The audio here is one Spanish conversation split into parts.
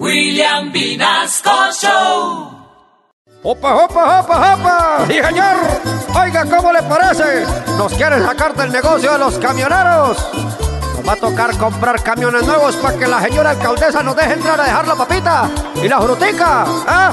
William Vinasco Show. ¡Opa, opa, opa, opa! ¡Sí, señor! Oiga, ¿cómo le parece? ¿Nos quieren sacar del negocio de los camioneros? Nos va a tocar comprar camiones nuevos para que la señora alcaldesa nos deje entrar a dejar la papita y la frutica, ¿ah?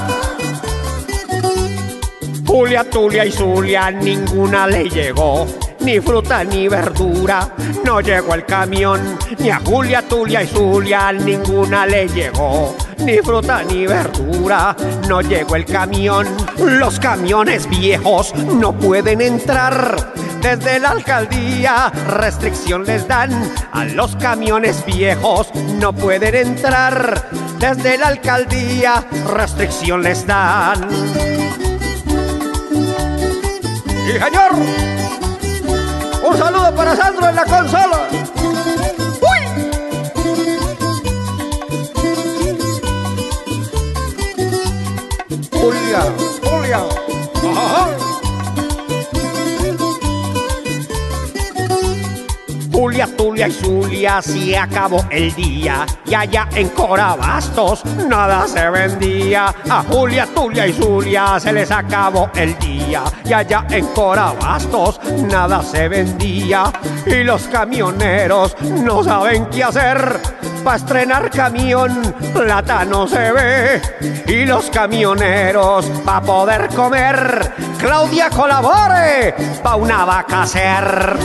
Julia, Tulia y Zulia, ninguna le llegó. Ni fruta ni verdura, no llegó el camión. Ni a Julia, Tulia y Zulia, ninguna le llegó. Ni fruta ni verdura, no llegó el camión. Los camiones viejos no pueden entrar. Desde la alcaldía restricción les dan a los camiones viejos no pueden entrar. Desde la alcaldía restricción les dan. ¡Sí, señor! Un saludo para Sandro en la consola. ¡Uy! Julia, Julia. Ajá. Julia, Tulia y Zulia, se acabó el día y allá en Corabastos nada se vendía. A Julia, Tulia y Zulia se les acabó el día y allá en Corabastos nada se vendía. Y los camioneros no saben qué hacer. Pa' estrenar camión, plata no se ve. Y los camioneros, pa' poder comer, Claudia colabore, pa' una vaca hacer.